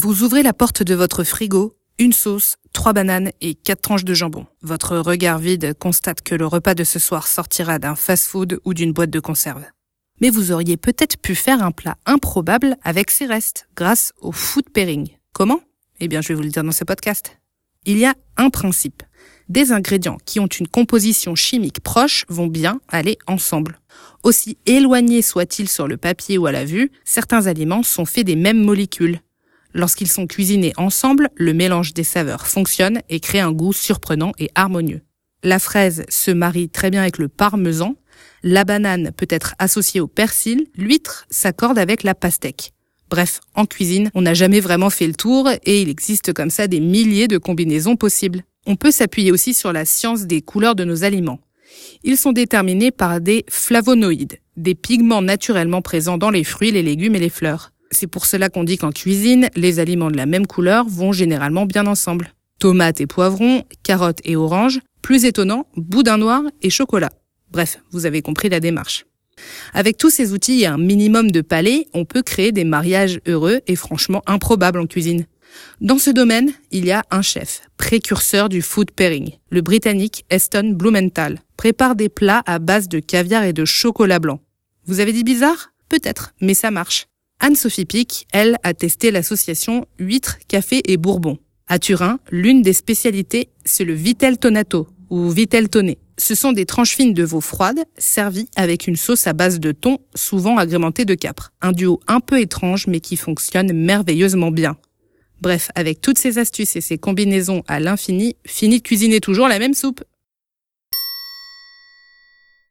Vous ouvrez la porte de votre frigo, une sauce, trois bananes et quatre tranches de jambon. Votre regard vide constate que le repas de ce soir sortira d'un fast-food ou d'une boîte de conserve. Mais vous auriez peut-être pu faire un plat improbable avec ces restes, grâce au food pairing. Comment? Eh bien, je vais vous le dire dans ce podcast. Il y a un principe. Des ingrédients qui ont une composition chimique proche vont bien aller ensemble. Aussi éloignés soient-ils sur le papier ou à la vue, certains aliments sont faits des mêmes molécules. Lorsqu'ils sont cuisinés ensemble, le mélange des saveurs fonctionne et crée un goût surprenant et harmonieux. La fraise se marie très bien avec le parmesan, la banane peut être associée au persil, l'huître s'accorde avec la pastèque. Bref, en cuisine, on n'a jamais vraiment fait le tour et il existe comme ça des milliers de combinaisons possibles. On peut s'appuyer aussi sur la science des couleurs de nos aliments. Ils sont déterminés par des flavonoïdes, des pigments naturellement présents dans les fruits, les légumes et les fleurs. C'est pour cela qu'on dit qu'en cuisine, les aliments de la même couleur vont généralement bien ensemble. Tomates et poivrons, carottes et oranges, plus étonnant, boudin noir et chocolat. Bref, vous avez compris la démarche. Avec tous ces outils et un minimum de palais, on peut créer des mariages heureux et franchement improbables en cuisine. Dans ce domaine, il y a un chef, précurseur du food pairing. Le britannique Eston Blumenthal prépare des plats à base de caviar et de chocolat blanc. Vous avez dit bizarre? Peut-être, mais ça marche. Anne-Sophie Pic, elle, a testé l'association huître, café et bourbon. À Turin, l'une des spécialités, c'est le vitel tonato, ou vitel toné. Ce sont des tranches fines de veau froide, servies avec une sauce à base de thon, souvent agrémentée de capre. Un duo un peu étrange, mais qui fonctionne merveilleusement bien. Bref, avec toutes ces astuces et ces combinaisons à l'infini, fini de cuisiner toujours la même soupe.